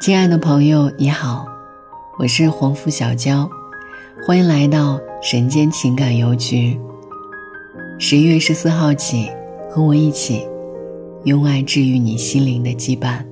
亲爱的朋友，你好，我是黄甫小娇，欢迎来到神间情感邮局。十一月十四号起，和我一起用爱治愈你心灵的羁绊。